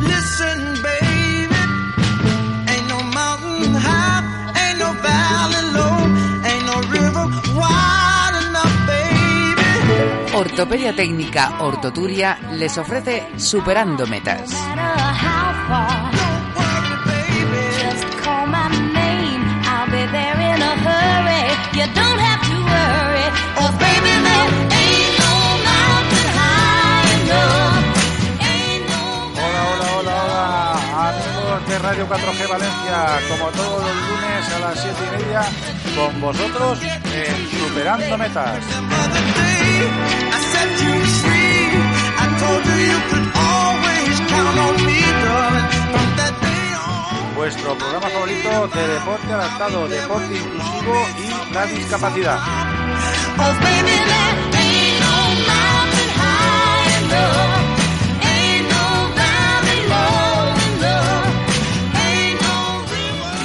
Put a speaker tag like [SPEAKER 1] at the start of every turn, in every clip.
[SPEAKER 1] Listen, baby, ain't no mountain high, ain't no valley low, ain't no river wide enough, baby.
[SPEAKER 2] Ortopedia Técnica Ortoturia les ofrece Superando Metas.
[SPEAKER 1] Worry,
[SPEAKER 3] Radio 4G Valencia, como todos los lunes a las 7 y media, con vosotros en Superando Metas. Vuestro programa favorito de deporte adaptado, deporte inclusivo y la discapacidad.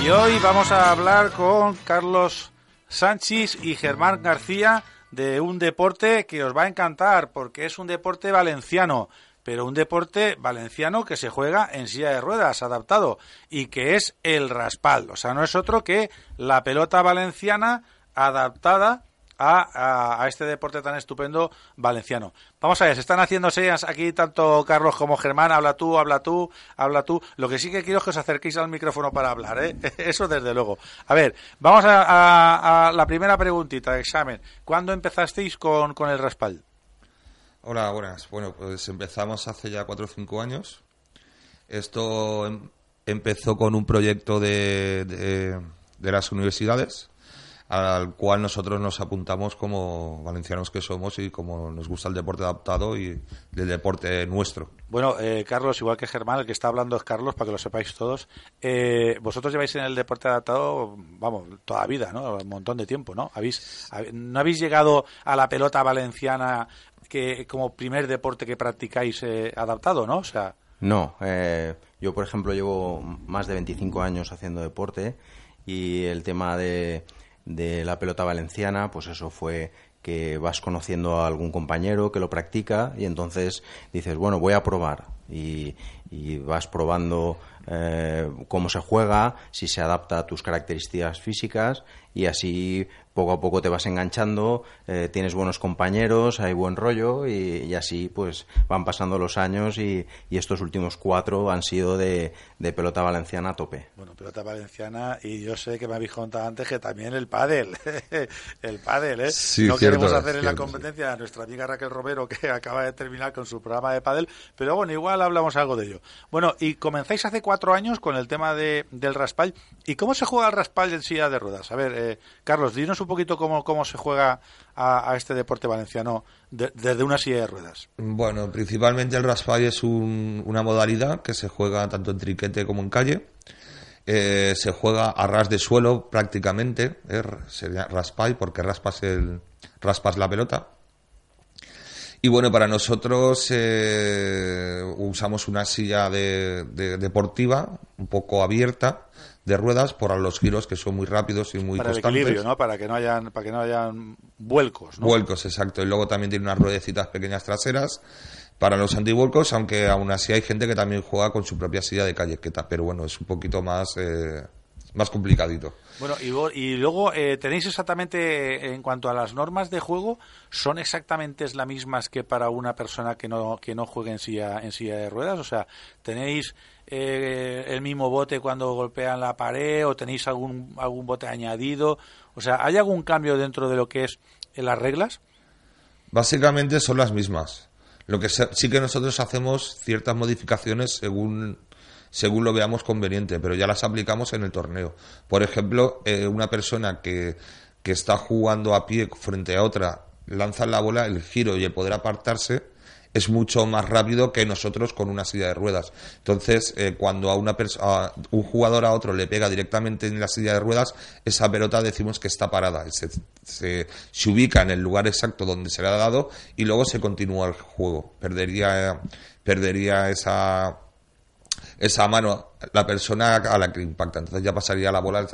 [SPEAKER 3] Y hoy vamos a hablar con Carlos Sánchez y Germán García de un deporte que os va a encantar porque es un deporte valenciano, pero un deporte valenciano que se juega en silla de ruedas, adaptado, y que es el raspal. O sea, no es otro que la pelota valenciana adaptada a, este deporte tan estupendo valenciano. Vamos a ver, se están haciendo señas aquí tanto Carlos como Germán, habla tú, habla tú, habla tú. Lo que sí que quiero es que os acerquéis al micrófono para hablar, ¿eh? Eso desde luego. A ver, vamos a, la primera preguntita, examen. ¿Cuándo empezasteis con, con el raspal?
[SPEAKER 4] Hola, buenas. Bueno, pues empezamos hace ya cuatro o cinco años. Esto em- empezó con un proyecto de- de las universidades, al cual nosotros nos apuntamos como valencianos que somos y como nos gusta el deporte adaptado y el deporte nuestro.
[SPEAKER 3] Bueno, eh, Carlos, igual que Germán, el que está hablando es Carlos, para que lo sepáis todos. Eh, vosotros lleváis en el deporte adaptado, vamos, toda la vida, ¿no? Un montón de tiempo, ¿no? ¿Habéis, hab- ¿No habéis llegado a la pelota valenciana que como primer deporte que practicáis eh, adaptado, ¿no? O sea,
[SPEAKER 5] No, eh, yo por ejemplo llevo más de 25 años haciendo deporte y el tema de, de la pelota valenciana, pues eso fue que vas conociendo a algún compañero que lo practica y entonces dices, bueno, voy a probar y, y vas probando eh, cómo se juega, si se adapta a tus características físicas y así poco a poco te vas enganchando, eh, tienes buenos compañeros, hay buen rollo y, y así pues van pasando los años y, y estos últimos cuatro han sido de, de pelota valenciana a tope.
[SPEAKER 3] bueno, pelota valenciana y yo sé que me habéis contado antes que también el pádel, el pádel, ¿eh?
[SPEAKER 4] Sí,
[SPEAKER 3] no
[SPEAKER 4] cierto,
[SPEAKER 3] queremos hacer en la competencia a nuestra amiga Raquel Romero que acaba de terminar con su programa de pádel, pero bueno, igual hablamos algo de ello. Bueno, y comenzáis hace cuatro años con el tema de, del raspal. ¿Y cómo se juega el raspal en silla de ruedas? A ver, eh, Carlos, dinos un poquito cómo, cómo se juega a, a este deporte valenciano de- desde una silla de ruedas.
[SPEAKER 4] Bueno, principalmente el raspall es un- una modalidad que se juega tanto en triquete como en calle. Eh, se juega a ras de suelo prácticamente, eh, sería raspall porque raspas, el, raspas la pelota. Y bueno, para nosotros eh, usamos una silla de, de- deportiva un poco abierta de ruedas por los giros que son muy rápidos y muy
[SPEAKER 3] para el equilibrio, ¿no? Para que no hayan, para que no hayan vuelcos, ¿no?
[SPEAKER 4] Vuelcos, exacto. Y luego también tiene unas ruedecitas pequeñas traseras para los antivuelcos, aunque aún así hay gente que también juega con su propia silla de callequeta, pero bueno, es un poquito más, eh, más complicadito.
[SPEAKER 3] Bueno, y, y luego eh, tenéis exactamente, en cuanto a las normas de juego, ¿son exactamente las mismas que para una persona que no, que no juegue en silla, en silla de ruedas? O sea, ¿tenéis eh, el mismo bote cuando golpean la pared o tenéis algún, algún bote añadido? O sea, ¿hay algún cambio dentro de lo que es en las reglas?
[SPEAKER 4] Básicamente son las mismas. Lo que sí que nosotros hacemos ciertas modificaciones según según lo veamos conveniente, pero ya las aplicamos en el torneo. Por ejemplo, eh, una persona que, que está jugando a pie frente a otra lanzan la bola, el giro y el poder apartarse es mucho más rápido que nosotros con una silla de ruedas. Entonces, eh, cuando a una a un jugador a otro le pega directamente en la silla de ruedas, esa pelota decimos que está parada. Se, se, ubica en el lugar exacto donde se le ha dado y luego se continúa el juego. Perdería, perdería esa, esa mano la persona a la que impacta. Entonces ya pasaría la bola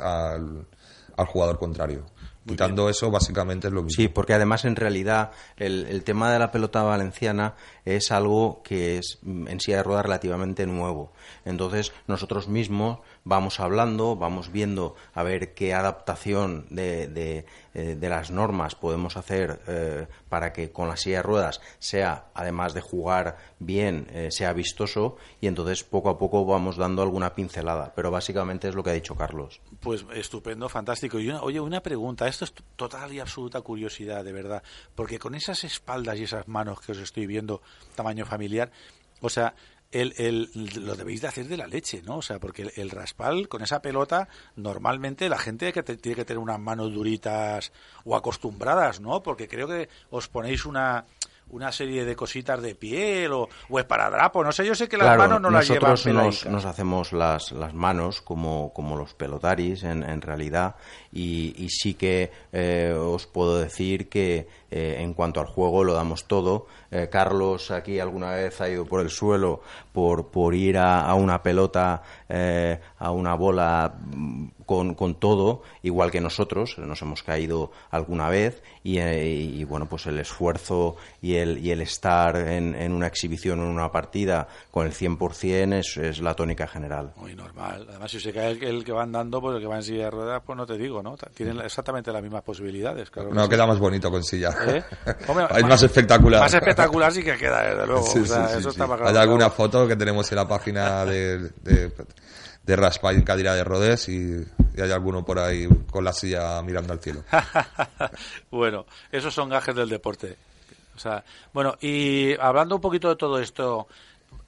[SPEAKER 4] al jugador contrario. Quitando eso, básicamente es lo mismo.
[SPEAKER 5] Sí, porque además en realidad el, el tema de la pelota valenciana es algo que es mm, en silla de ruedas relativamente nuevo. Entonces nosotros mismos vamos hablando, vamos viendo a ver qué adaptación de, de, eh, de las normas podemos hacer eh, para que con la silla de ruedas sea, además de jugar bien, eh, sea vistoso y entonces poco a poco vamos dando alguna pincelada. Pero básicamente es lo que ha dicho Carlos.
[SPEAKER 3] Pues estupendo, fantástico. Y una- oye, una pregunta, esto es total y absoluta curiosidad, de verdad, porque con esas espaldas y esas manos que os estoy viendo, tamaño familiar, o sea, el, el- lo debéis de hacer de la leche, ¿no? O sea, porque el, el raspal con esa pelota, normalmente la gente que te- tiene que tener unas manos duritas o acostumbradas, ¿no? Porque creo que os ponéis una una serie de cositas de piel o, o esparadrapo, no sé, yo sé que las
[SPEAKER 5] Claro,
[SPEAKER 3] manos no las llevan
[SPEAKER 5] nosotros nos hacemos las, las manos como, como los pelotaris en, en realidad y, y sí que eh, os puedo decir que eh, en cuanto al juego lo damos todo. Eh, Carlos aquí alguna vez ha ido por el suelo por, por ir a, a una pelota, eh, a una bola mm, con, con todo, igual que nosotros, nos hemos caído alguna vez y, eh, y, bueno, pues el esfuerzo y el, y el estar en, en una exhibición o en una partida con el 100% es, es la tónica general.
[SPEAKER 3] Muy normal. Además, si se cae el, el que va andando, pues el que va en silla de ruedas, pues no te digo, ¿no? Tienen exactamente las mismas posibilidades. Claro que
[SPEAKER 4] No,
[SPEAKER 3] sí.
[SPEAKER 4] queda más bonito con silla.
[SPEAKER 3] ¿Eh? Hombre,
[SPEAKER 4] es más espectacular.
[SPEAKER 3] Más espectacular sí que queda, desde luego.
[SPEAKER 4] Sí,
[SPEAKER 3] O sea,
[SPEAKER 4] sí, sí,
[SPEAKER 3] eso
[SPEAKER 4] sí.
[SPEAKER 3] está más
[SPEAKER 4] Hay alguna foto que tenemos en la página de, de, de Raspall en Cadira de Rodés y, y hay alguno por ahí con la silla mirando al cielo.
[SPEAKER 3] bueno, esos son gajes del deporte. O sea, bueno, y hablando un poquito de todo esto,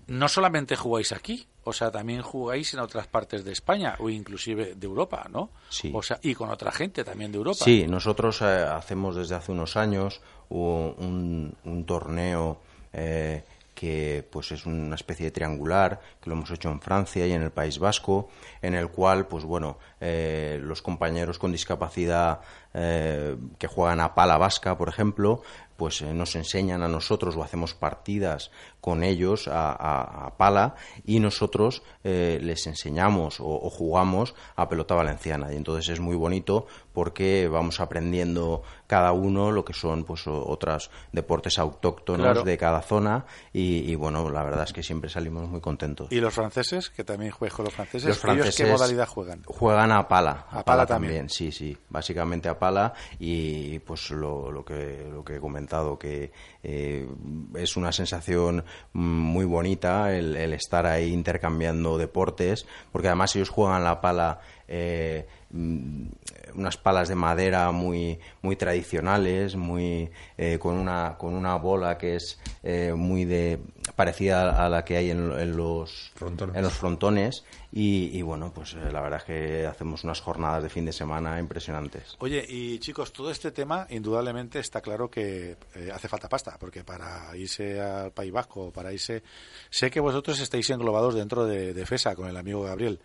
[SPEAKER 3] no solamente jugáis aquí, o sea, también jugáis en otras partes de España o inclusive de Europa, ¿no?
[SPEAKER 5] Sí.
[SPEAKER 3] O sea, y con otra gente también de Europa.
[SPEAKER 5] Sí, nosotros eh, hacemos desde hace unos años un, un- torneo eh, que pues es una especie de triangular que lo hemos hecho en Francia y en el País Vasco, en el cual pues bueno eh, los compañeros con discapacidad eh, que juegan a pala vasca, por ejemplo, pues eh, nos enseñan a nosotros o hacemos partidas con ellos a, a- a pala y nosotros eh, les enseñamos o, o jugamos a pelota valenciana y entonces es muy bonito porque vamos aprendiendo cada uno lo que son pues otros deportes autóctonos
[SPEAKER 3] Claro.
[SPEAKER 5] de cada zona y, y, bueno la verdad es que siempre salimos muy contentos
[SPEAKER 3] ¿Y los franceses? Que también juegas con los franceses.
[SPEAKER 5] los
[SPEAKER 3] ¿Ellos
[SPEAKER 5] franceses
[SPEAKER 3] qué modalidad juegan?
[SPEAKER 5] Juegan a pala.
[SPEAKER 3] A pala también.
[SPEAKER 5] Sí, sí. Básicamente a pala y pues lo, lo que, lo que he comentado, que eh, es una sensación muy bonita el, el estar ahí intercambiando deportes, porque además ellos juegan la pala. eh, unas palas de madera muy muy tradicionales muy eh, con una con una bola que es eh, muy de parecida a la que hay en, en los
[SPEAKER 4] Frontones.
[SPEAKER 5] en los frontones y, y, bueno pues eh, la verdad es que hacemos unas jornadas de fin de semana impresionantes
[SPEAKER 3] Oye, y chicos, todo este tema, indudablemente está claro que eh, hace falta pasta, porque para irse al País Vasco, para irse. Sé que vosotros estáis englobados dentro de, de FESA con el amigo Gabriel.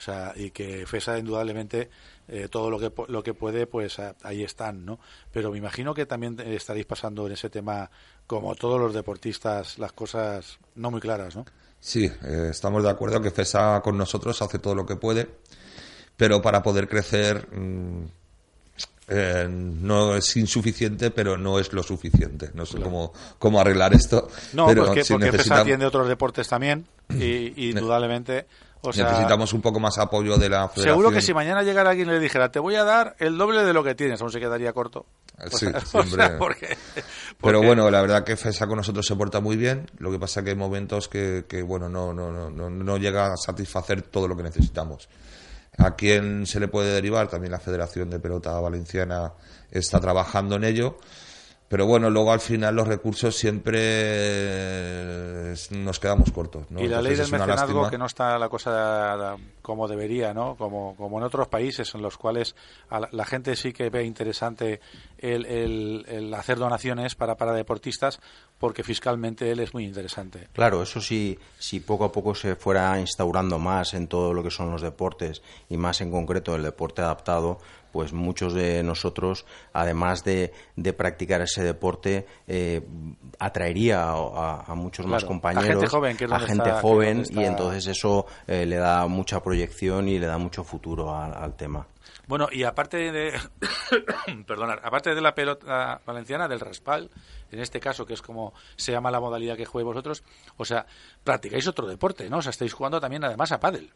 [SPEAKER 3] O sea, y que FESA, indudablemente, eh, todo lo que, lo que puede, pues a- ahí están, ¿no? Pero me imagino que también eh, estaréis pasando en ese tema, como todos los deportistas, las cosas no muy claras, ¿no?
[SPEAKER 4] Sí, eh, estamos de acuerdo que FESA con nosotros hace todo lo que puede, pero para poder crecer mm, eh, no es insuficiente, pero no es lo suficiente. No sé cómo, cómo arreglar esto.
[SPEAKER 3] No,
[SPEAKER 4] pero
[SPEAKER 3] porque,
[SPEAKER 4] sí
[SPEAKER 3] porque FESA
[SPEAKER 4] necesitam-
[SPEAKER 3] atiende otros deportes también, y, y indudablemente. O sea,
[SPEAKER 4] necesitamos un poco más apoyo de la federación.
[SPEAKER 3] Seguro que si mañana llegara alguien y le dijera, te voy a dar el doble de lo que tienes, aún se quedaría corto.
[SPEAKER 4] Sí,
[SPEAKER 3] O sea,
[SPEAKER 4] siempre.
[SPEAKER 3] porque-
[SPEAKER 4] Pero bueno, la verdad que FESA con nosotros se porta muy bien. Lo que pasa que hay momentos que, que, bueno, no, no, no, no, no llega a satisfacer todo lo que necesitamos. ¿A quién se le puede derivar? También la Federación de Pelota Valenciana está trabajando en ello. Pero bueno, luego al final los recursos siempre eh, nos quedamos cortos. ¿no?
[SPEAKER 3] Y la ley del mecenazgo,
[SPEAKER 4] lástima.
[SPEAKER 3] que no está la cosa como debería, ¿no? Como, como en otros países en los cuales a la, la gente sí que ve interesante el, el- el hacer donaciones para, para deportistas porque fiscalmente él es muy interesante.
[SPEAKER 5] Claro, eso sí, si poco a poco se fuera instaurando más en todo lo que son los deportes y más en concreto el deporte adaptado, pues muchos de nosotros, además de, de practicar ese deporte, eh, atraería a, a muchos más
[SPEAKER 3] Claro, a
[SPEAKER 5] compañeros,
[SPEAKER 3] gente joven, que es
[SPEAKER 5] a gente
[SPEAKER 3] está-
[SPEAKER 5] joven,
[SPEAKER 3] está-
[SPEAKER 5] y entonces eso eh, le da mucha proyección y le da mucho futuro al- al tema.
[SPEAKER 3] Bueno, y aparte de perdonar, aparte de la pelota valenciana, del raspal, en este caso, que es como se llama la modalidad que juegues vosotros, o sea, practicáis otro deporte, ¿no? O sea, estáis jugando también además a pádel.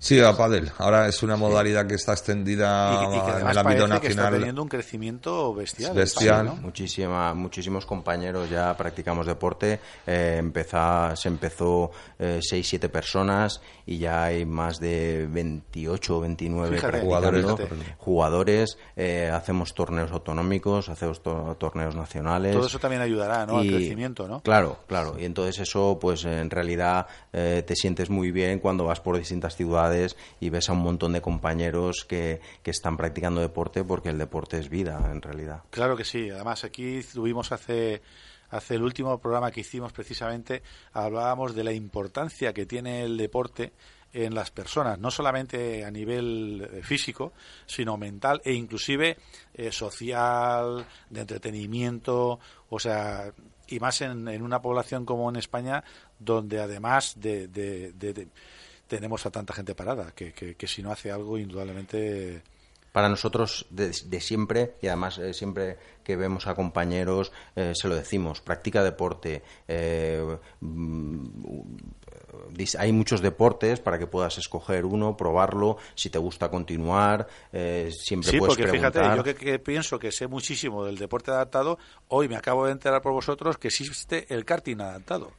[SPEAKER 4] Sí, a pádel. Ahora es una modalidad que está extendida
[SPEAKER 3] Y, y que
[SPEAKER 4] en
[SPEAKER 3] además
[SPEAKER 4] el ámbito
[SPEAKER 3] parece que está
[SPEAKER 4] nacional.
[SPEAKER 3] teniendo un crecimiento bestial.
[SPEAKER 4] Bestial.
[SPEAKER 3] pádel, ¿no?
[SPEAKER 5] Muchísima, muchísimos compañeros ya practicamos deporte. Eh, empezá- se empezó 6-7 personas y ya hay más de 28 o 29
[SPEAKER 3] Fíjate, fíjate.
[SPEAKER 5] Jugadores, eh, hacemos torneos autonómicos, hacemos to- torneos nacionales.
[SPEAKER 3] Todo eso también ayudará, ¿no? Al
[SPEAKER 5] Y-
[SPEAKER 3] crecimiento, ¿no?
[SPEAKER 5] Claro, claro. Y entonces eso, pues en realidad eh, te sientes muy bien cuando vas por distintas ciudades y ves a un montón de compañeros que, que están practicando deporte porque el deporte es vida, en realidad.
[SPEAKER 3] Claro que sí. Además, aquí tuvimos hace, hace el último programa que hicimos precisamente, hablábamos de la importancia que tiene el deporte en las personas, no solamente a nivel eh, físico, sino mental e inclusive eh, social, de entretenimiento, o sea, y más en, en una población como en España, donde además de, tenemos a tanta gente parada, que, que- que si no hace algo, indudablemente
[SPEAKER 5] para nosotros de, de siempre y además eh, siempre que vemos a compañeros eh, se lo decimos practica deporte eh, mm, hay muchos deportes para que puedas escoger uno probarlo si te gusta continuar eh, siempre
[SPEAKER 3] Sí,
[SPEAKER 5] puedes
[SPEAKER 3] porque fíjate, yo que, que pienso que sé muchísimo del deporte adaptado, hoy me acabo de enterar por vosotros que existe el karting adaptado.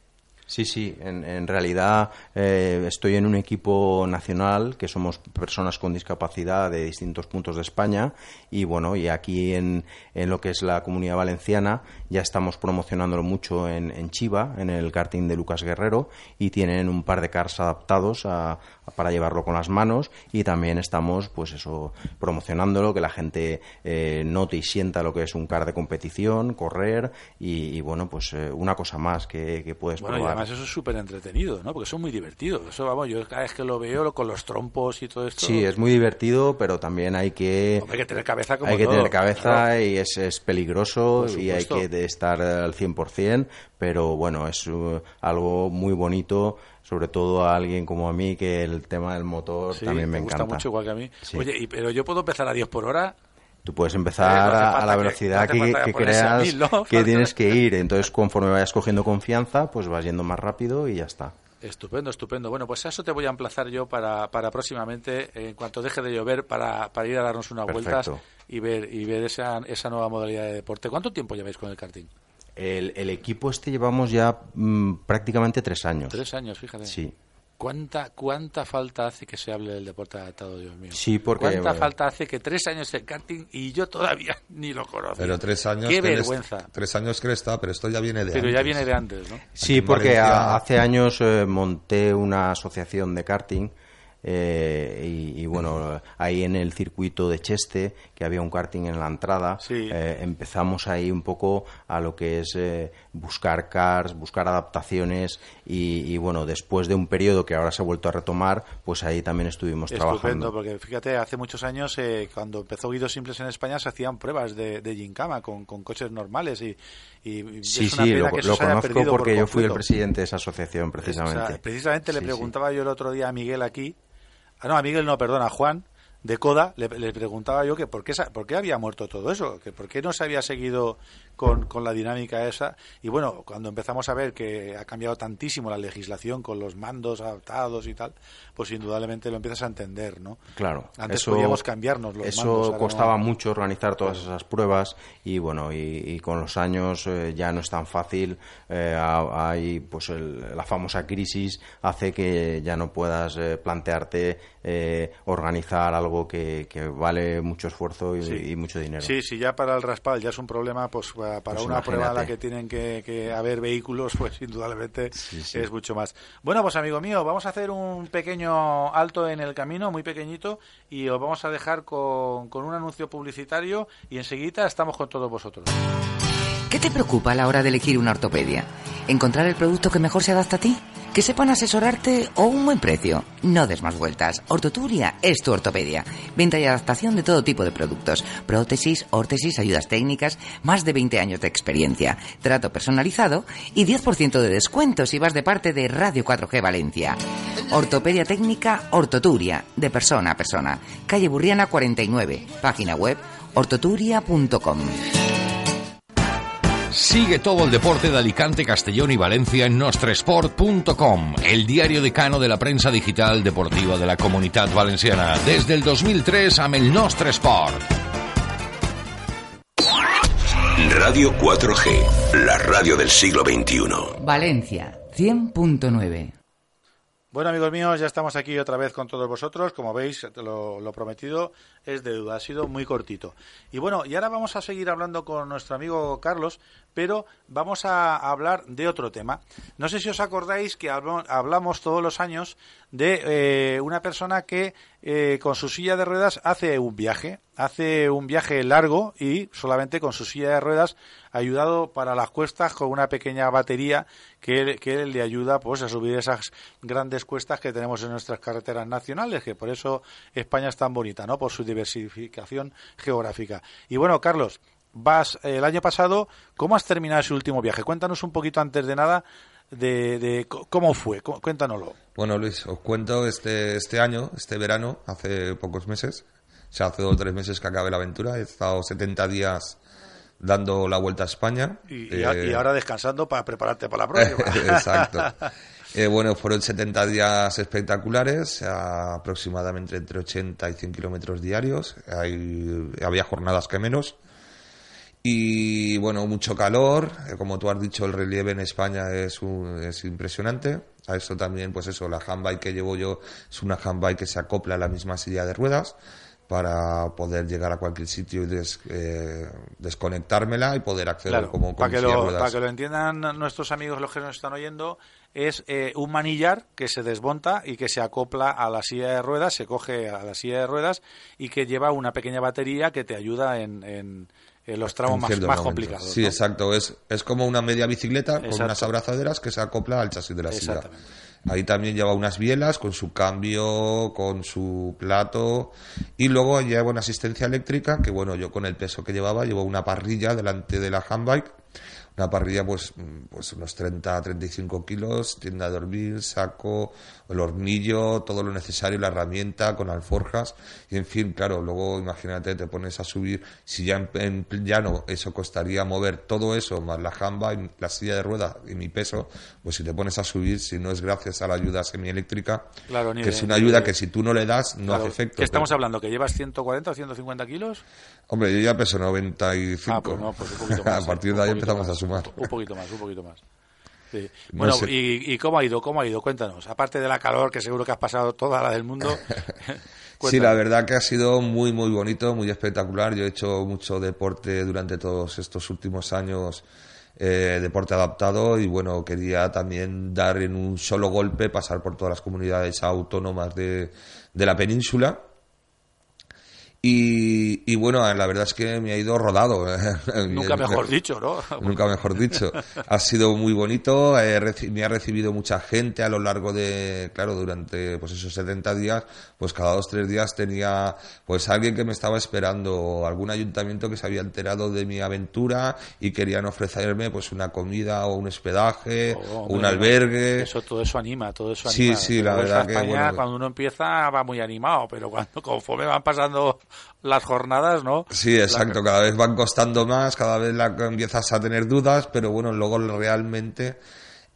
[SPEAKER 5] Sí, sí, en, en realidad eh, estoy en un equipo nacional que somos personas con discapacidad de distintos puntos de España y bueno, y aquí en, en lo que es la comunidad valenciana ya estamos promocionándolo mucho en, en Chiva, en el karting de Lucas Guerrero y tienen un par de cars adaptados a- para llevarlo con las manos y también estamos pues eso promocionándolo, que la gente eh, note y sienta lo que es un car de competición, correr y, y, bueno, pues eh, una cosa más que, que puedes
[SPEAKER 3] Bueno, y
[SPEAKER 5] probar.
[SPEAKER 3] además eso es súper entretenido, ¿no? Porque son muy divertidos. Eso, vamos, yo cada vez que lo veo lo- con los trompos y todo esto...
[SPEAKER 5] Sí, es muy divertido, pero también hay que
[SPEAKER 3] hay que tener cabeza como
[SPEAKER 5] hay que
[SPEAKER 3] todo,
[SPEAKER 5] tener cabeza
[SPEAKER 3] claro.
[SPEAKER 5] y es, es peligroso y hay que estar al 100%, pero bueno, es uh, algo muy bonito, sobre todo a alguien como a mí que el tema del motor
[SPEAKER 3] Sí,
[SPEAKER 5] también me
[SPEAKER 3] te gusta
[SPEAKER 5] encanta.
[SPEAKER 3] mucho igual que a mí.
[SPEAKER 5] Sí.
[SPEAKER 3] Oye, y, pero yo puedo empezar a 10 por hora...
[SPEAKER 5] Tú puedes
[SPEAKER 3] Eh,
[SPEAKER 5] empezar
[SPEAKER 3] no hace
[SPEAKER 5] a- la velocidad que, creas
[SPEAKER 3] mil, ¿no?
[SPEAKER 5] que tienes que ir. Entonces, conforme vayas cogiendo confianza, pues vas yendo más rápido y ya está.
[SPEAKER 3] Estupendo, estupendo. Bueno, pues a eso te voy a emplazar yo para, para próximamente, en cuanto deje de llover, para, para ir a darnos unas
[SPEAKER 5] Perfecto.
[SPEAKER 3] vueltas y ver y ver esa, esa nueva modalidad de deporte. ¿Cuánto tiempo lleváis con el karting?
[SPEAKER 5] El, el equipo este llevamos ya mm, prácticamente tres años.
[SPEAKER 3] Tres años, fíjate.
[SPEAKER 5] Sí.
[SPEAKER 3] ¿Cuánta, ¿Cuánta falta hace que se hable del deporte adaptado, Dios mío?
[SPEAKER 5] Sí, porque-
[SPEAKER 3] ¿Cuánta falta hace que tres años el karting y yo todavía ni lo conozco?
[SPEAKER 4] Pero tres años.
[SPEAKER 3] ¡Qué vergüenza!
[SPEAKER 4] Tres años que está, pero esto ya viene de
[SPEAKER 3] Pero
[SPEAKER 4] antes.
[SPEAKER 3] ya viene de antes, ¿no?
[SPEAKER 5] Sí, porque a- hace años eh, monté una asociación de karting eh, y, y, bueno, ahí en el circuito de Cheste, que había un karting en la entrada,
[SPEAKER 3] Sí.
[SPEAKER 5] eh, empezamos ahí un poco a lo que es eh, buscar cars, buscar adaptaciones y, y, bueno, después de un periodo que ahora se ha vuelto a retomar, pues ahí también estuvimos
[SPEAKER 3] Estupendo,
[SPEAKER 5] trabajando.
[SPEAKER 3] porque fíjate, hace muchos años, eh, cuando empezó Guido Simples en España, se hacían pruebas de, de gincama con, con coches normales y,
[SPEAKER 5] Sí,
[SPEAKER 3] es una
[SPEAKER 5] sí, lo,
[SPEAKER 3] que
[SPEAKER 5] lo conozco
[SPEAKER 3] por
[SPEAKER 5] porque yo fui el presidente de esa asociación
[SPEAKER 3] O
[SPEAKER 5] precisamente.
[SPEAKER 3] sea, precisamente le
[SPEAKER 5] Sí, sí.
[SPEAKER 3] preguntaba yo el otro día a Miguel aquí, ah, no, a Miguel no, perdón, a Juan de Coda, le, le preguntaba yo que por qué, por qué había muerto todo eso, que por qué no se había seguido con, con la dinámica esa. Y bueno, cuando empezamos a ver que ha cambiado tantísimo la legislación con los mandos adaptados y tal, pues indudablemente lo empiezas a entender, ¿no?
[SPEAKER 5] Claro,
[SPEAKER 3] Antes
[SPEAKER 5] eso,
[SPEAKER 3] podíamos cambiarnos los
[SPEAKER 5] eso
[SPEAKER 3] mandos, ahora
[SPEAKER 5] costaba
[SPEAKER 3] no.
[SPEAKER 5] mucho organizar todas esas pruebas y bueno, y, y con los años eh, ya no es tan fácil. eh, ha- hay pues el- la famosa crisis hace que ya no puedas eh, plantearte eh, organizar algo que, que vale mucho esfuerzo y,
[SPEAKER 3] Sí.
[SPEAKER 5] y mucho dinero.
[SPEAKER 3] Sí, sí, ya para el raspal ya es un problema, pues para
[SPEAKER 5] Pues
[SPEAKER 3] una prueba a la que tienen que, que haber vehículos, pues indudablemente
[SPEAKER 5] Sí, sí.
[SPEAKER 3] es mucho más. Bueno, pues amigo mío, vamos a hacer un pequeño alto en el camino, muy pequeñito, y os vamos a dejar con, con un anuncio publicitario y enseguida estamos con todos vosotros.
[SPEAKER 2] ¿Qué te preocupa a la hora de elegir una ortopedia? ¿Encontrar el producto que mejor se adapta a ti? ¿Que sepan asesorarte o un buen precio? No des más vueltas. Ortoturia es tu ortopedia. Venta y adaptación de todo tipo de productos. Prótesis, órtesis, ayudas técnicas, más de 20 años de experiencia, trato personalizado y 10% de descuento si vas de parte de Radio 4G Valencia. Ortopedia técnica Ortoturia, de persona a persona. Calle Burriana 49, página web ortoturia.com.
[SPEAKER 6] Sigue todo el deporte de Alicante, Castellón y Valencia en nostresport.com, el diario decano de la prensa digital deportiva de la Comunidad Valenciana. Desde el 2003 amb el Nostre Sport.
[SPEAKER 7] Radio 4G, la radio del siglo XXI.
[SPEAKER 2] Valencia 100.9.
[SPEAKER 3] Bueno, amigos míos, ya estamos aquí otra vez con todos vosotros. Como veis, lo, lo prometido es deuda. Ha sido muy cortito. Y bueno, y ahora vamos a seguir hablando con nuestro amigo Carlos, pero vamos a hablar de otro tema. No sé si os acordáis que hablamos todos los años de eh, una persona que eh, con su silla de ruedas hace un viaje, hace un viaje largo y solamente con su silla de ruedas ayudado para las cuestas con una pequeña batería que, que le ayuda pues a subir esas grandes cuestas que tenemos en nuestras carreteras nacionales, que por eso España es tan bonita, ¿no? Por su diversificación geográfica. Y bueno, Carlos, vas eh, el año pasado, ¿cómo has terminado ese último viaje? Cuéntanos un poquito antes de nada de, de cómo fue, Cu- cuéntanoslo.
[SPEAKER 4] Bueno, Luis, os cuento este, este año, este verano, hace pocos meses, o sea, hace dos o tres meses que acabé la aventura, he estado 70 días dando la vuelta a España.
[SPEAKER 3] Y, y
[SPEAKER 4] Eh,
[SPEAKER 3] y ahora descansando para prepararte para la próxima.
[SPEAKER 4] Exacto. Eh, bueno, fueron 70 días espectaculares, aproximadamente entre 80 y 100 kilómetros diarios. Hay- había jornadas que menos. Y bueno, mucho calor. Eh, Como tú has dicho, el relieve en España es, un- es impresionante. A eso también, pues eso, la handbike que llevo yo es una handbike que se acopla a la misma silla de ruedas para poder llegar a cualquier sitio y des- eh, desconectármela y poder acceder
[SPEAKER 3] Claro,
[SPEAKER 4] como
[SPEAKER 3] para, que lo,
[SPEAKER 4] ruedas.
[SPEAKER 3] para que lo entiendan nuestros amigos los que nos están oyendo, es eh, un manillar que se desmonta y que se acopla a la silla de ruedas, se coge a la silla de ruedas y que lleva una pequeña batería que te ayuda en, en- en los tramos
[SPEAKER 4] en
[SPEAKER 3] más, complicados.
[SPEAKER 4] Sí,
[SPEAKER 3] ¿no?
[SPEAKER 4] exacto. Es, es como una media bicicleta con unas abrazaderas que se acopla al chasis de la silla. Ahí también lleva unas bielas con su cambio, con su plato y luego lleva una asistencia eléctrica que bueno, yo con el peso que llevaba llevo una parrilla delante de la handbike, una parrilla pues, mm, pues unos 30 35 kilos, tienda de dormir, saco, el hornillo, todo lo necesario, la herramienta con alforjas y en fin, claro, luego imagínate, te pones a subir, si ya en, en llano eso costaría mover todo eso, más la handbike, la silla de ruedas y mi peso, pues si te pones a subir, si no es gracias a la ayuda semieléctrica,
[SPEAKER 3] Claro,
[SPEAKER 4] que es una ayuda
[SPEAKER 3] de-
[SPEAKER 4] que si tú no le das no
[SPEAKER 3] Claro,
[SPEAKER 4] hace efecto.
[SPEAKER 3] ¿Qué estamos
[SPEAKER 4] pero-
[SPEAKER 3] hablando? ¿Que llevas 140 o 150 kilos?
[SPEAKER 4] Hombre, yo ya peso 95.
[SPEAKER 3] Ah, pues no, pues un poquito más.
[SPEAKER 4] a partir
[SPEAKER 3] sí,
[SPEAKER 4] de ahí empezamos
[SPEAKER 3] más,
[SPEAKER 4] a
[SPEAKER 3] Un poquito más, un poquito más. Sí.
[SPEAKER 4] No
[SPEAKER 3] Bueno,
[SPEAKER 4] sé.
[SPEAKER 3] y, ¿y cómo ha ido? ¿Cómo ha ido? Cuéntanos. Aparte de la calor, que seguro que has pasado toda la del mundo.
[SPEAKER 4] Sí, la verdad que ha sido muy, muy bonito, muy espectacular. Yo he hecho mucho deporte durante todos estos últimos años, eh, deporte adaptado, y bueno, quería también dar en un solo golpe, pasar por todas las comunidades autónomas de, de la península. Y, y bueno, la verdad es que me ha ido rodado.
[SPEAKER 3] Nunca mejor dicho, ¿no?
[SPEAKER 4] Nunca mejor dicho. Ha sido muy bonito, me ha recibido mucha gente a lo largo de, claro, durante pues esos 70 días, pues cada dos, tres días tenía pues alguien que me estaba esperando, o algún ayuntamiento que se había enterado de mi aventura y querían ofrecerme pues una comida o un hospedaje,
[SPEAKER 3] Oh, hombre,
[SPEAKER 4] un albergue.
[SPEAKER 3] Eso, todo eso anima, todo eso anima.
[SPEAKER 4] sí, la verdad que,
[SPEAKER 3] España,
[SPEAKER 4] bueno,
[SPEAKER 3] cuando uno empieza va muy animado, pero cuando conforme van pasando las jornadas, ¿no?
[SPEAKER 4] Sí, exacto, cada vez van costando más, cada vez la, empiezas a tener dudas, pero bueno, luego realmente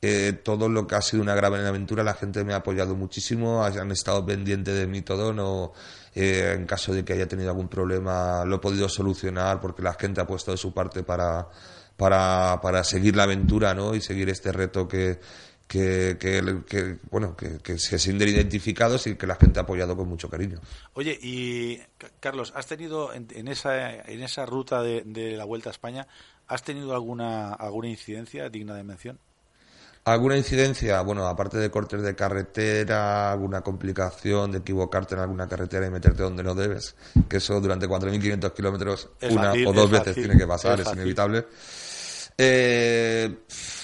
[SPEAKER 4] eh, todo lo que ha sido una gran aventura, la gente me ha apoyado muchísimo, han estado pendientes de mí todo, no, eh, en caso de que haya tenido algún problema lo he podido solucionar porque la gente ha puesto de su parte para, para, para seguir la aventura ¿no? y seguir este reto que, que, que, que, bueno, que, que se sienten identificados y que la gente ha apoyado con mucho cariño.
[SPEAKER 3] Oye, y Carlos, ¿has tenido en, en esa, en esa ruta de, de la Vuelta a España, ¿has tenido alguna, alguna incidencia digna de mención?
[SPEAKER 4] ¿Alguna incidencia? Bueno, aparte de cortes de carretera, alguna complicación de equivocarte en alguna carretera y meterte donde no debes, que eso durante 4.500 kilómetros una
[SPEAKER 3] fácil,
[SPEAKER 4] o dos
[SPEAKER 3] es
[SPEAKER 4] veces
[SPEAKER 3] fácil,
[SPEAKER 4] tiene que pasar,
[SPEAKER 3] es
[SPEAKER 4] es,
[SPEAKER 3] fácil.
[SPEAKER 4] Eh,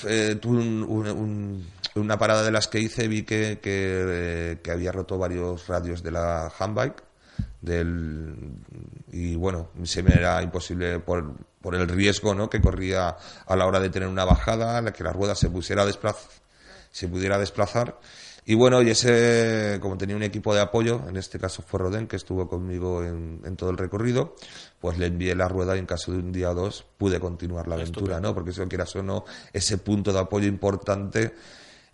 [SPEAKER 4] eh, tuve un- un- un- una parada de las que hice, vi que, eh, que había roto varios radios de la handbike del y bueno se me era imposible por, por el riesgo ¿no? que corría a la hora de tener una bajada la que la rueda se pusiera se pudiera desplazar y bueno y ese como tenía un equipo de apoyo en este caso fue Roden que estuvo conmigo en, en todo el recorrido pues le envié la rueda y en caso de un día o dos pude continuar la aventura
[SPEAKER 3] Estupendo.
[SPEAKER 4] no porque si lo quieras o no ese punto de apoyo importante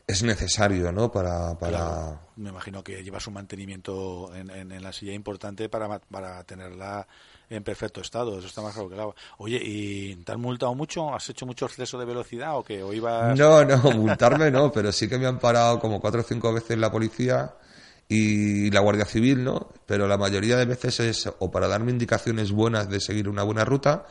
[SPEAKER 4] es necesario no para para
[SPEAKER 3] Claro. Me imagino que llevas un mantenimiento en, en- en la silla importante para, para tenerla en perfecto estado. Eso está más claro que el agua. Oye, ¿y te han multado mucho? ¿Has hecho mucho exceso de velocidad o qué? ¿O ibas...?
[SPEAKER 4] No, no, multarme no, pero sí que me han parado como cuatro o cinco veces la policía y la Guardia Civil, ¿no? Pero la mayoría de veces es o para darme indicaciones buenas de seguir una buena ruta,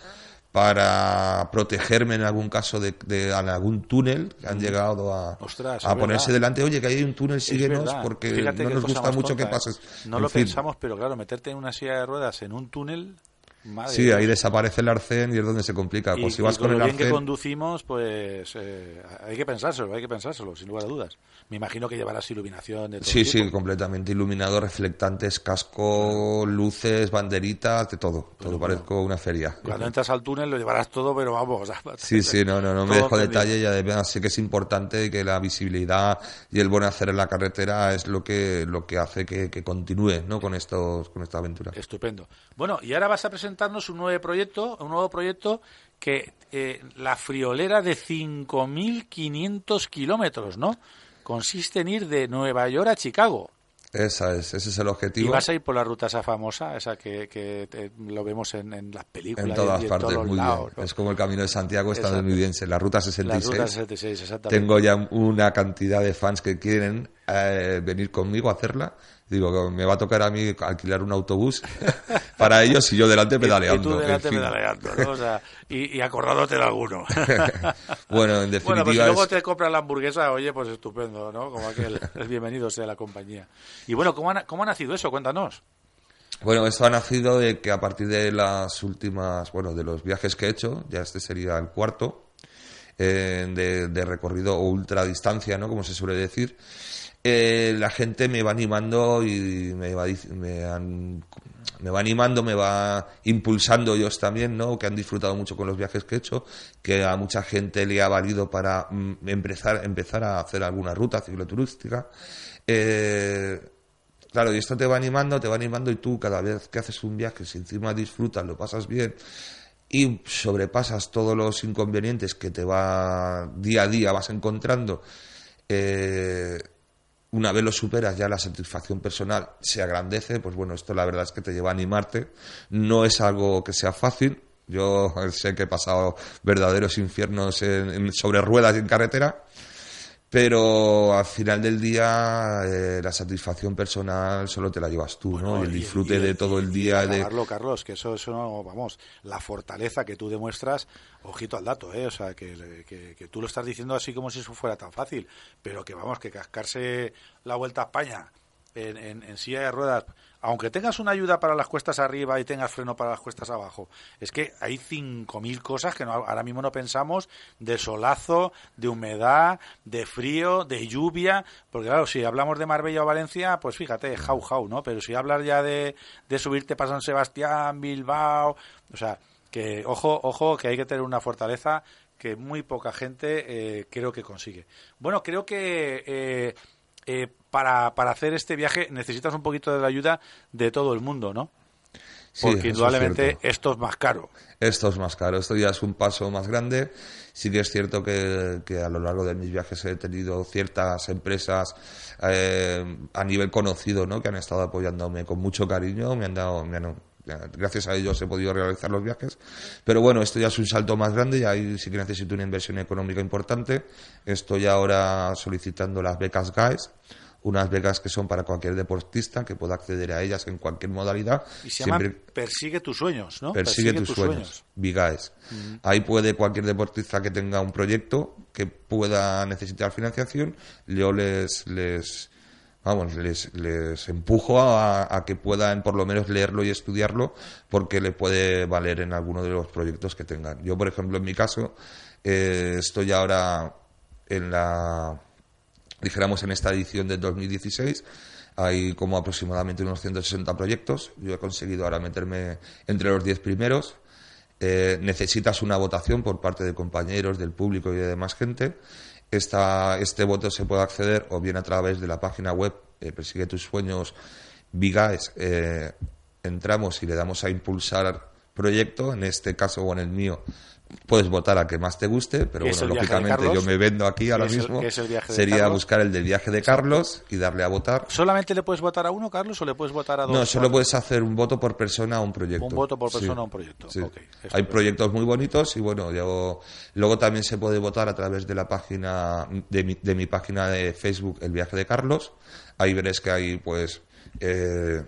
[SPEAKER 4] para protegerme en algún caso de, algún túnel que han llegado a,
[SPEAKER 3] Ostras,
[SPEAKER 4] a
[SPEAKER 3] es
[SPEAKER 4] ponerse
[SPEAKER 3] verdad.
[SPEAKER 4] delante, oye, que hay un túnel, síguenos, porque
[SPEAKER 3] Fíjate
[SPEAKER 4] no nos gusta mucho que
[SPEAKER 3] tonta, ¿eh?
[SPEAKER 4] pases.
[SPEAKER 3] No
[SPEAKER 4] En
[SPEAKER 3] lo
[SPEAKER 4] fin.
[SPEAKER 3] pensamos, pero claro, meterte en una silla de ruedas en un túnel... Madre
[SPEAKER 4] Sí, ahí desaparece el arcén y es donde se complica.
[SPEAKER 3] Y,
[SPEAKER 4] Pues si
[SPEAKER 3] y
[SPEAKER 4] vas
[SPEAKER 3] con
[SPEAKER 4] con
[SPEAKER 3] lo
[SPEAKER 4] el
[SPEAKER 3] bien que
[SPEAKER 4] arcén...
[SPEAKER 3] conducimos, pues eh, hay que pensárselo, hay que pensárselo, sin lugar a dudas. Me imagino que llevarás iluminación de todo
[SPEAKER 4] Sí,
[SPEAKER 3] tipo.
[SPEAKER 4] sí, completamente iluminado, reflectantes, casco, luces, banderitas, de todo. Todo parezco una feria.
[SPEAKER 3] Cuando entras al túnel lo llevarás todo, pero vamos.
[SPEAKER 4] Sí, sí, no, no, no me dejo detalle y además sé que es importante que la visibilidad y el buen hacer en la carretera es lo que, lo que hace que, que continúe, ¿no? Con estos, con esta aventura.
[SPEAKER 3] Estupendo. Bueno, y ahora vas a presentarnos un nuevo proyecto, un nuevo proyecto que eh, la friolera de 5.500 kilómetros, ¿no? Consiste en ir de Nueva York a Chicago.
[SPEAKER 4] Esa es, ese es el
[SPEAKER 3] Y
[SPEAKER 4] objetivo.
[SPEAKER 3] vas a ir por la ruta esa famosa, esa que, que te- lo vemos en, en las películas.
[SPEAKER 4] En
[SPEAKER 3] y-
[SPEAKER 4] todas
[SPEAKER 3] y en
[SPEAKER 4] partes,
[SPEAKER 3] todos
[SPEAKER 4] muy
[SPEAKER 3] lados,
[SPEAKER 4] bien.
[SPEAKER 3] ¿no?
[SPEAKER 4] Es como el Camino de Santiago estadounidense, la Ruta
[SPEAKER 3] La
[SPEAKER 4] 66.
[SPEAKER 3] ruta 66, exactamente.
[SPEAKER 4] Tengo ya una cantidad de fans que quieren eh, venir conmigo a hacerla. Digo, me va a tocar a mí alquilar un autobús para ellos y yo delante pedaleando.
[SPEAKER 3] Y tú delante
[SPEAKER 4] en fin.
[SPEAKER 3] pedaleando, ¿no? O sea, y, y acordándote de alguno.
[SPEAKER 4] Bueno, en
[SPEAKER 3] Bueno, pues si
[SPEAKER 4] definitiva
[SPEAKER 3] luego te compras la hamburguesa, oye, pues estupendo, ¿no? Como aquel, el bienvenido sea la compañía. Y bueno, ¿cómo ha, cómo ha nacido eso? Cuéntanos.
[SPEAKER 4] Bueno, esto ha nacido de que a partir de las últimas, bueno, de los viajes que he hecho, ya este sería el cuarto, eh, de, de recorrido o ultradistancia, ¿no? Como se suele decir, eh, la gente me va animando y me va, me va animando, me va impulsando ellos también, ¿no? Que han disfrutado mucho con los viajes que he hecho, que a mucha gente le ha valido para mm, empezar, empezar a hacer alguna ruta cicloturística. Eh, Claro, y esto te va animando, te va animando y tú cada vez que haces un viaje, si encima disfrutas, lo pasas bien y sobrepasas todos los inconvenientes que te va día a día vas encontrando, eh, una vez lo superas ya la satisfacción personal se agrandece, pues bueno, esto la verdad es que te lleva a animarte. No es algo que sea fácil. Yo sé que he pasado verdaderos infiernos en- en- sobre ruedas y en carretera, pero al final del día eh, la satisfacción personal solo te la llevas tú, ¿no? Y el disfrute
[SPEAKER 3] y-
[SPEAKER 4] de todo el día. de...
[SPEAKER 3] acabarlo, Carlos, que eso, eso no, vamos, la fortaleza que tú demuestras, ojito al dato, ¿eh? O sea, que, que, que tú lo estás diciendo así como si eso fuera tan fácil, pero que vamos, que cascarse la vuelta a España en, en, en silla de ruedas, aunque tengas una ayuda para las cuestas arriba y tengas freno para las cuestas abajo, es que hay 5.000 cosas que no- ahora mismo no pensamos de solazo, de humedad, de frío, de lluvia, porque claro, si hablamos de Marbella o Valencia, pues fíjate, jau, jau, ¿no? Pero si hablas ya de, de subirte para San Sebastián, Bilbao, o sea, que ojo, ojo, que hay que tener una fortaleza que muy poca gente eh, creo que consigue. Bueno, creo que eh, eh, para, para hacer este viaje necesitas un poquito de la ayuda de todo el mundo, ¿no?
[SPEAKER 4] Sí,
[SPEAKER 3] Porque indudablemente esto es más caro.
[SPEAKER 4] Esto es más caro, esto ya es un paso más grande. Sí que es cierto que, que a lo largo de mis viajes he tenido ciertas empresas eh, a nivel conocido, ¿no? Que han estado apoyándome con mucho cariño, me han dado, me han Ya, Gracias a ellos he podido realizar los viajes. Pero bueno, esto ya es un salto más grande y ahí sí que necesito una inversión económica importante. Estoy ahora solicitando las becas GAES, unas becas que son para cualquier deportista que pueda acceder a ellas en cualquier modalidad.
[SPEAKER 3] Y se
[SPEAKER 4] siempre-
[SPEAKER 3] Persigue tus sueños, ¿no?
[SPEAKER 4] Persigue, tus, sueños, Vigaes. Ahí puede cualquier deportista que tenga un proyecto que pueda necesitar financiación, yo les, les vamos, les, les empujo a, a que puedan por lo menos leerlo y estudiarlo porque le puede valer en alguno de los proyectos que tengan. Yo, por ejemplo, en mi caso, eh, estoy ahora en la dijéramos en esta edición del 2016 hay como aproximadamente unos 160 proyectos. Yo he conseguido ahora meterme entre los 10 primeros. Eh, necesitas una votación por parte de compañeros, del público y de demás gente. Esta, este voto se puede acceder o bien a través de la página web eh, Persigue tus sueños Vigaes. eh, entramos y le damos a impulsar proyecto. En este caso o en el mío puedes votar a que más te guste, pero
[SPEAKER 3] ¿Qué es
[SPEAKER 4] bueno, lógicamente yo me vendo aquí ahora
[SPEAKER 3] ¿Qué es el-
[SPEAKER 4] mismo. Sería
[SPEAKER 3] Carlos?
[SPEAKER 4] buscar el del viaje de Carlos y darle a votar.
[SPEAKER 3] ¿Solamente le puedes votar a uno, Carlos, o le puedes votar a dos?
[SPEAKER 4] No, solo puedes hacer un voto por persona a un proyecto.
[SPEAKER 3] Un voto por
[SPEAKER 4] Sí.
[SPEAKER 3] persona a un proyecto.
[SPEAKER 4] Sí.
[SPEAKER 3] Ok,
[SPEAKER 4] Hay proyectos muy bonitos y bueno, yo, luego también se puede votar a través de la página, de mi, de mi página de Facebook, El Viaje de Carlos. Ahí veréis que hay pues, eh,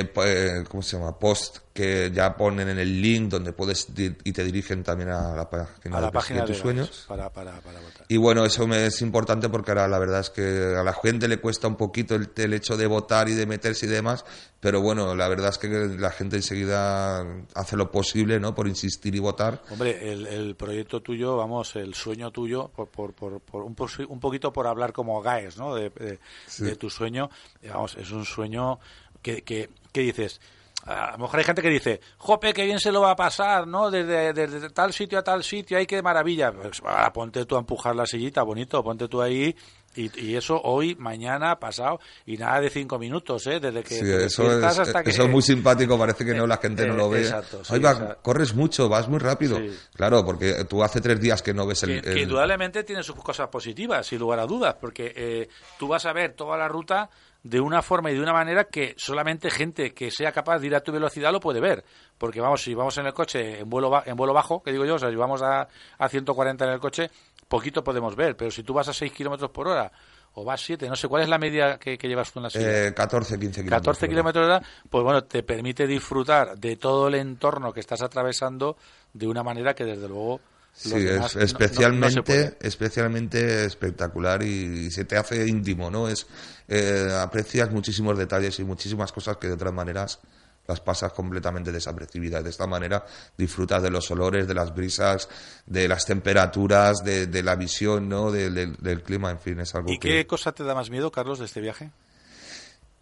[SPEAKER 4] eh, pues, ¿cómo se llama? Post que ya ponen en el link donde puedes y te dirigen también a la página
[SPEAKER 3] a la
[SPEAKER 4] de Persigue
[SPEAKER 3] página de
[SPEAKER 4] tus sueños.
[SPEAKER 3] Para, para, para votar.
[SPEAKER 4] Y bueno, eso me es importante porque ahora la verdad es que a la gente le cuesta un poquito el, el hecho de votar y de meterse y demás, pero bueno, la verdad es que la gente enseguida hace lo posible, ¿no? Por insistir y votar.
[SPEAKER 3] Hombre, el, el proyecto tuyo, vamos, el sueño tuyo, por, por, por, por un, poquito por hablar como Gaes, ¿no? De, de- de tu sueño, eh, vamos, es un sueño que, que, que dices. A lo mejor hay gente que dice, jope, qué bien se lo va a pasar, ¿no? Desde, tal sitio a tal sitio, ay, qué maravilla. Pues, ponte tú a empujar la sillita, bonito, ponte tú ahí. Y, y eso hoy, mañana, pasado, y nada de cinco minutos, ¿eh? Desde que
[SPEAKER 4] Sí,
[SPEAKER 3] te
[SPEAKER 4] eso,
[SPEAKER 3] despiertas
[SPEAKER 4] es,
[SPEAKER 3] hasta que...
[SPEAKER 4] eso es muy simpático, parece que no, la gente no
[SPEAKER 3] Eh,
[SPEAKER 4] lo ve.
[SPEAKER 3] exacto, sí,
[SPEAKER 4] Ay, corres mucho, vas muy rápido.
[SPEAKER 3] Sí.
[SPEAKER 4] Claro, porque tú hace tres días que no ves el...
[SPEAKER 3] que, indudablemente tiene sus cosas positivas, sin lugar a dudas, porque eh, tú vas a ver toda la ruta de una forma y de una manera que solamente gente que sea capaz de ir a tu velocidad lo puede ver. Porque vamos, si vamos en el coche en vuelo, ba- en vuelo bajo, que digo yo, o sea, si vamos a, a 140 en el coche, poquito podemos ver. Pero si tú vas a 6 kilómetros por hora o vas 7, no sé, ¿cuál es la media que, que llevas tú en la silla?
[SPEAKER 4] eh, 14, 15 kilómetros.
[SPEAKER 3] 14
[SPEAKER 4] por hora.
[SPEAKER 3] kilómetros de edad, pues bueno, te permite disfrutar de todo el entorno que estás atravesando de una manera que desde luego
[SPEAKER 4] Sí, es
[SPEAKER 3] no- no- no
[SPEAKER 4] especialmente, especialmente espectacular y, se te hace íntimo, ¿no? Es, eh, aprecias muchísimos detalles y muchísimas cosas que de otras maneras las pasas completamente desapercibidas. De esta manera disfrutas de los olores, de las brisas, de las temperaturas, de, de la visión, ¿no? De- del- del clima, en fin, es algo
[SPEAKER 3] ¿Y
[SPEAKER 4] que...
[SPEAKER 3] qué cosa te da más miedo, Carlos, de este viaje?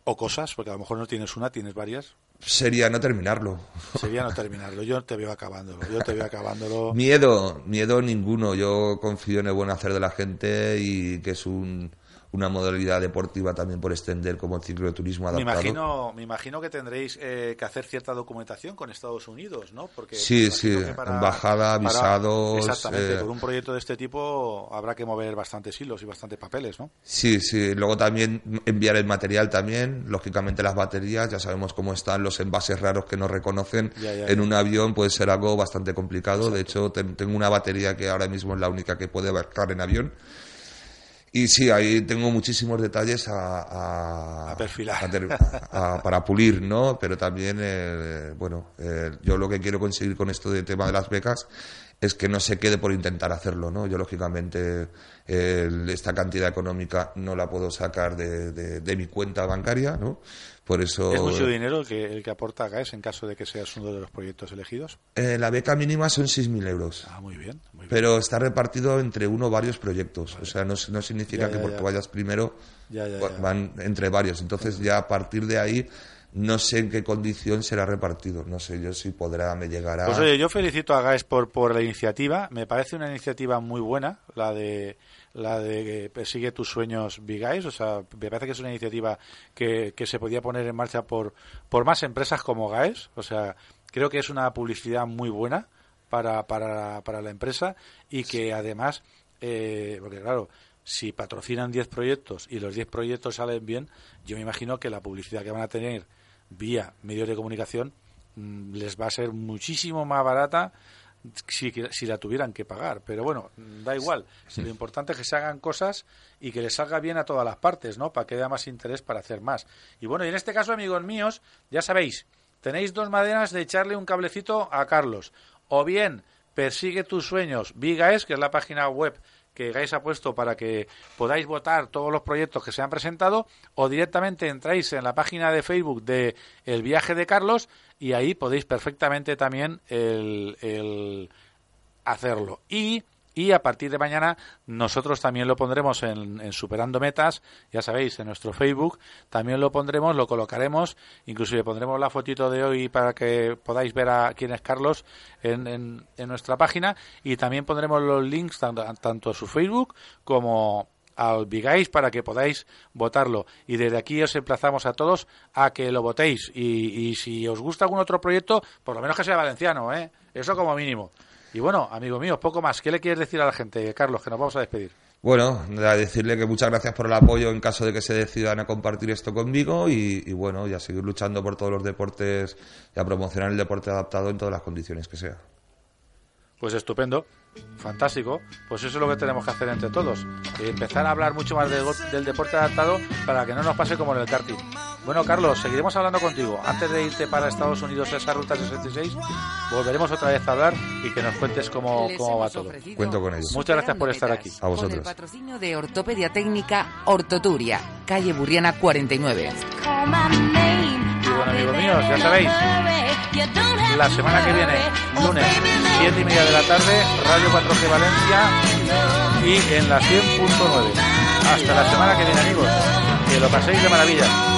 [SPEAKER 3] ¿O cosas? Porque a lo mejor no tienes una, tienes varias.
[SPEAKER 4] Sería no terminarlo.
[SPEAKER 3] Sería no terminarlo. Yo te veo acabándolo. Yo te veo acabándolo.
[SPEAKER 4] Miedo, miedo ninguno. Yo confío en el buen hacer de la gente y que es un, una modalidad deportiva también por extender como el cicloturismo
[SPEAKER 3] Me
[SPEAKER 4] adaptado.
[SPEAKER 3] imagino, me imagino que tendréis eh, que hacer cierta documentación con Estados Unidos, ¿no? Porque
[SPEAKER 4] Sí,
[SPEAKER 3] me
[SPEAKER 4] sí, embajada, visados,
[SPEAKER 3] exactamente,
[SPEAKER 4] eh,
[SPEAKER 3] por un proyecto de este tipo habrá que mover bastantes hilos y bastantes papeles, ¿no?
[SPEAKER 4] Sí, sí. Luego también enviar el material también. Lógicamente las baterías, ya sabemos cómo están los envases raros que no reconocen.
[SPEAKER 3] Ya, ya,
[SPEAKER 4] en
[SPEAKER 3] ya.
[SPEAKER 4] un avión puede ser algo bastante complicado. De hecho, ten- tengo una batería que ahora mismo es la única que puede abarcar en avión. Y sí, ahí tengo muchísimos detalles a, a,
[SPEAKER 3] A perfilar.
[SPEAKER 4] a ter- para pulir, ¿no? Pero también, eh, bueno, eh, yo lo que quiero conseguir con esto del tema de las becas es que no se quede por intentar hacerlo, ¿no? Yo, lógicamente, esta cantidad económica no la puedo sacar de, de- de mi cuenta bancaria, ¿no? Por eso...
[SPEAKER 3] ¿Es mucho dinero el que, el que aporta GAES en caso de que seas uno de los proyectos elegidos?
[SPEAKER 4] eh, la beca mínima son 6.000 euros.
[SPEAKER 3] Ah, muy bien. Muy bien.
[SPEAKER 4] Pero está repartido entre uno o varios proyectos. O sea, no, no significa
[SPEAKER 3] Ya,
[SPEAKER 4] que porque
[SPEAKER 3] ya.
[SPEAKER 4] vayas primero van entre varios. Entonces ya a partir de ahí no sé en qué condición será repartido. No sé yo si podrá me llegará.
[SPEAKER 3] Pues oye, yo felicito a GAES por, por la iniciativa. Me parece una iniciativa muy buena, la de la de Persigue tus sueños Bigais. O sea, me parece que es una iniciativa que, que se podía poner en marcha por, por más empresas como GAES. O sea, creo que es una publicidad muy buena para, para, para la empresa y que además, eh, porque claro, si patrocinan 10 proyectos y los 10 proyectos salen bien, yo me imagino que la publicidad que van a tener vía medios de comunicación mm, les va a ser muchísimo más barata si, si la tuvieran que pagar. Pero bueno, mm, da igual. Lo importante es que se hagan cosas y que les salga bien a todas las partes, ¿no? Para que haya más interés para hacer más. Y bueno, y en este caso, amigos míos, ya sabéis, tenéis dos maneras de echarle un cablecito a Carlos. O bien, persigue tus sueños, Vigaes, que es la página web que Gais ha puesto para que podáis votar todos los proyectos que se han presentado o directamente entráis en la página de Facebook de El Viaje de Carlos y ahí podéis perfectamente también el, el hacerlo. Y, y a partir de mañana nosotros también lo pondremos en, en Superando Metas, ya sabéis, en nuestro Facebook, también lo pondremos, lo colocaremos, inclusive pondremos la fotito de hoy para que podáis ver a quién es Carlos en, en, en nuestra página y también pondremos los links tanto, a su Facebook como al Bigais para que podáis votarlo. Y desde aquí os emplazamos a todos a que lo votéis. Y, y si os gusta algún otro proyecto, por lo menos que sea valenciano, ¿eh? Eso como mínimo. Y bueno, amigo mío, poco más. ¿Qué le quieres decir a la gente, Carlos, que nos vamos a despedir?
[SPEAKER 4] Bueno, a decirle que muchas gracias por el apoyo en caso de que se decidan a compartir esto conmigo y, y bueno, y a seguir luchando por todos los deportes y a promocionar el deporte adaptado en todas las condiciones que sea.
[SPEAKER 3] Pues estupendo, fantástico. Pues eso es lo que tenemos que hacer entre todos. Eh, Empezar a hablar mucho más del, deporte adaptado para que no nos pase como en el karting. Bueno, Carlos, seguiremos hablando contigo. Antes de irte para Estados Unidos a esa ruta 66, volveremos otra vez a hablar y que nos cuentes cómo, cómo va todo.
[SPEAKER 4] Cuento con ello.
[SPEAKER 3] Muchas gracias por estar aquí.
[SPEAKER 4] A
[SPEAKER 2] Con el
[SPEAKER 4] vosotros.
[SPEAKER 2] patrocinio de Ortopedia Técnica Ortoturia, calle Burriana 49.
[SPEAKER 3] Bueno, amigos míos, ya sabéis, la semana que viene, lunes, 7 y media de la tarde, Radio 4G Valencia y en la 100.9. Hasta la semana que viene, amigos. Que lo paséis de maravilla.